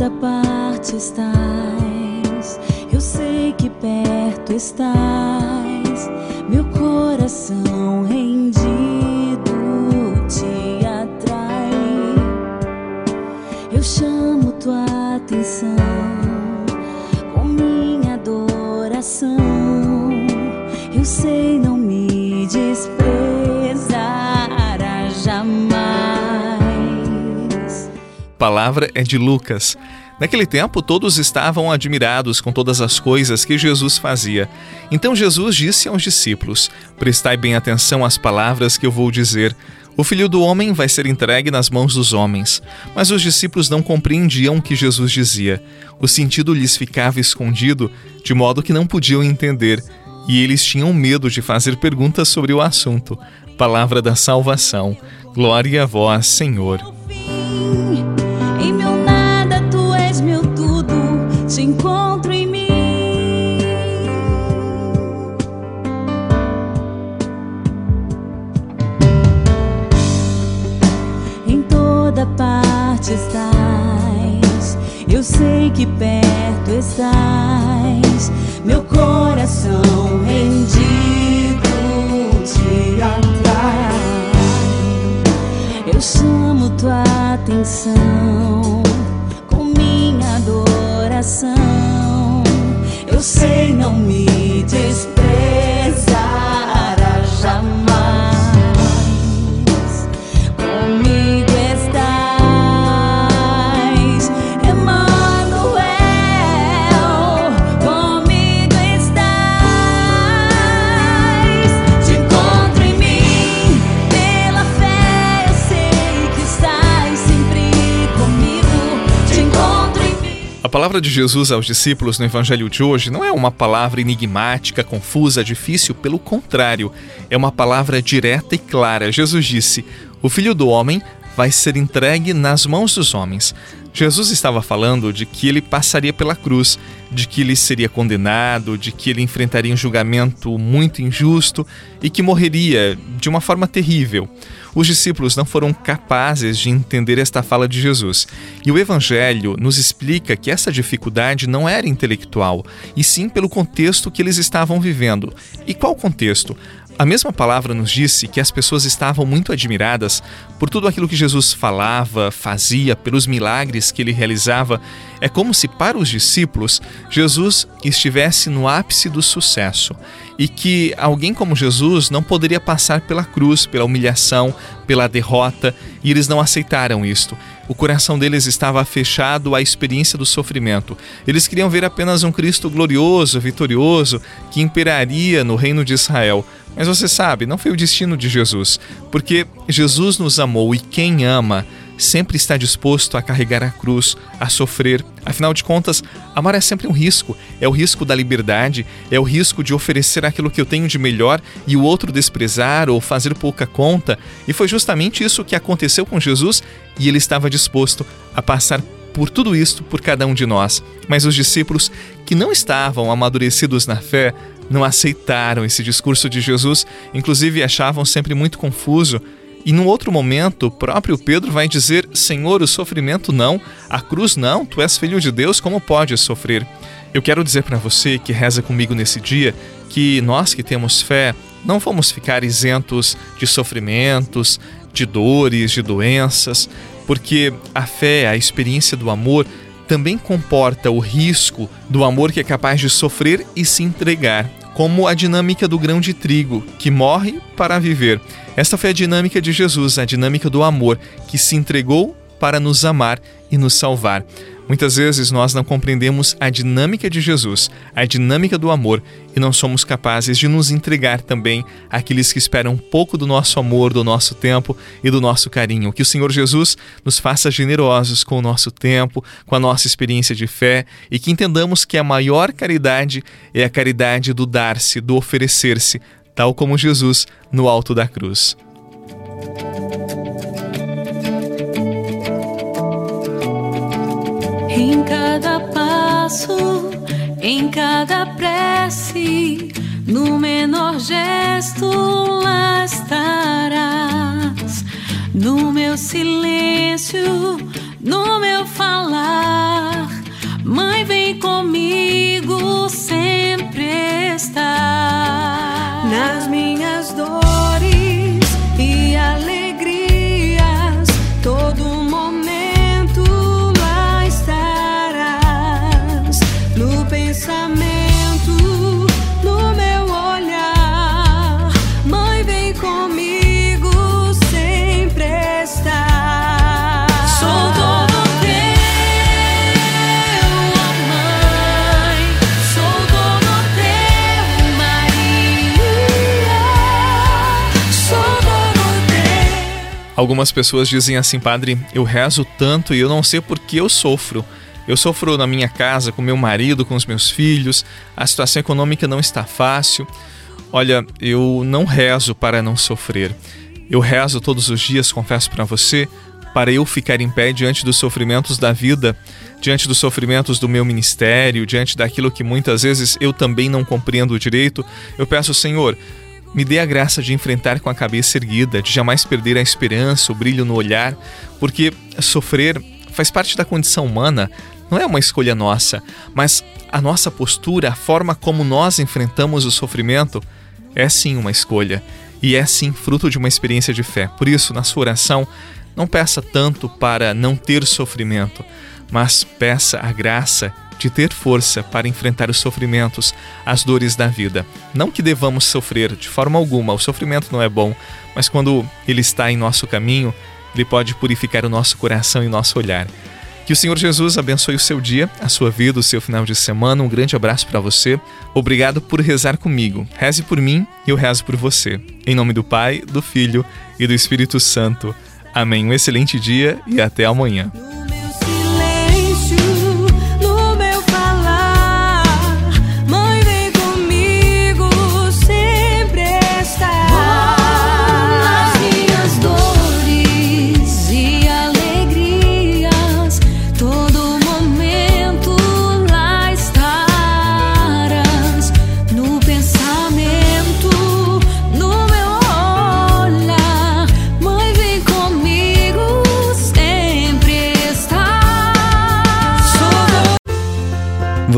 toda parte estás, eu sei que perto estás, meu coração rendido te atrai. Eu chamo tua atenção com minha adoração. Eu sei palavra é de Lucas. Naquele tempo, todos estavam admirados com todas as coisas que Jesus fazia. Então Jesus disse aos discípulos: Prestai bem atenção às palavras que eu vou dizer. O filho do homem vai ser entregue nas mãos dos homens. Mas os discípulos não compreendiam o que Jesus dizia. O sentido lhes ficava escondido, de modo que não podiam entender, e eles tinham medo de fazer perguntas sobre o assunto. Palavra da salvação. Glória a vós, Senhor. Encontro em mim. Em toda parte estás, eu sei que perto estás, meu coração rendido te atrai. Eu chamo tua atenção palavra de Jesus aos discípulos no Evangelho de hoje não é uma palavra enigmática, confusa, difícil, pelo contrário, é uma palavra direta e clara. Jesus disse: O filho do homem vai ser entregue nas mãos dos homens. Jesus estava falando de que ele passaria pela cruz, de que ele seria condenado, de que ele enfrentaria um julgamento muito injusto e que morreria de uma forma terrível. Os discípulos não foram capazes de entender esta fala de Jesus. E o Evangelho nos explica que essa dificuldade não era intelectual, e sim pelo contexto que eles estavam vivendo. E qual contexto? A mesma palavra nos disse que as pessoas estavam muito admiradas por tudo aquilo que Jesus falava, fazia, pelos milagres que ele realizava. É como se para os discípulos Jesus estivesse no ápice do sucesso e que alguém como Jesus não poderia passar pela cruz, pela humilhação, pela derrota, e eles não aceitaram isto. O coração deles estava fechado à experiência do sofrimento. Eles queriam ver apenas um Cristo glorioso, vitorioso, que imperaria no reino de Israel. Mas você sabe, não foi o destino de Jesus, porque Jesus nos amou e quem ama sempre está disposto a carregar a cruz, a sofrer. Afinal de contas, amar é sempre um risco. É o risco da liberdade, é o risco de oferecer aquilo que eu tenho de melhor e o outro desprezar ou fazer pouca conta. E foi justamente isso que aconteceu com Jesus e ele estava disposto a passar por tudo isto por cada um de nós. Mas os discípulos que não estavam amadurecidos na fé não aceitaram esse discurso de Jesus, inclusive achavam sempre muito confuso. E num outro momento, o próprio Pedro vai dizer: Senhor, o sofrimento não, a cruz não, tu és filho de Deus, como podes sofrer? Eu quero dizer para você que reza comigo nesse dia que nós que temos fé não vamos ficar isentos de sofrimentos, de dores, de doenças, porque a fé, a experiência do amor, também comporta o risco do amor que é capaz de sofrer e se entregar, como a dinâmica do grão de trigo, que morre para viver. Esta foi a dinâmica de Jesus, a dinâmica do amor, que se entregou para nos amar e nos salvar. Muitas vezes nós não compreendemos a dinâmica de Jesus, a dinâmica do amor, e não somos capazes de nos entregar também àqueles que esperam um pouco do nosso amor, do nosso tempo e do nosso carinho. Que o Senhor Jesus nos faça generosos com o nosso tempo, com a nossa experiência de fé e que entendamos que a maior caridade é a caridade do dar-se, do oferecer-se, tal como Jesus no alto da cruz. cada passo, em cada prece, no menor gesto lá estarás, no meu silêncio, no meu falar. Mãe, vem comigo, sempre estar. Algumas pessoas dizem assim, padre, eu rezo tanto e eu não sei por que eu sofro. Eu sofro na minha casa, com meu marido, com os meus filhos, a situação econômica não está fácil. Olha, eu não rezo para não sofrer. Eu rezo todos os dias, confesso para você, para eu ficar em pé diante dos sofrimentos da vida, diante dos sofrimentos do meu ministério, diante daquilo que muitas vezes eu também não compreendo direito. Eu peço, Senhor, me dê a graça de enfrentar com a cabeça erguida, de jamais perder a esperança, o brilho no olhar, porque sofrer faz parte da condição humana, não é uma escolha nossa, mas a nossa postura, a forma como nós enfrentamos o sofrimento, é sim uma escolha e é sim fruto de uma experiência de fé. Por isso, na sua oração, não peça tanto para não ter sofrimento, mas peça a graça de ter força para enfrentar os sofrimentos, as dores da vida. Não que devamos sofrer de forma alguma, o sofrimento não é bom, mas quando ele está em nosso caminho, ele pode purificar o nosso coração e nosso olhar. Que o Senhor Jesus abençoe o seu dia, a sua vida, o seu final de semana. Um grande abraço para você. Obrigado por rezar comigo. Reze por mim e eu rezo por você. Em nome do Pai, do Filho e do Espírito Santo. Amém. Um excelente dia e até amanhã.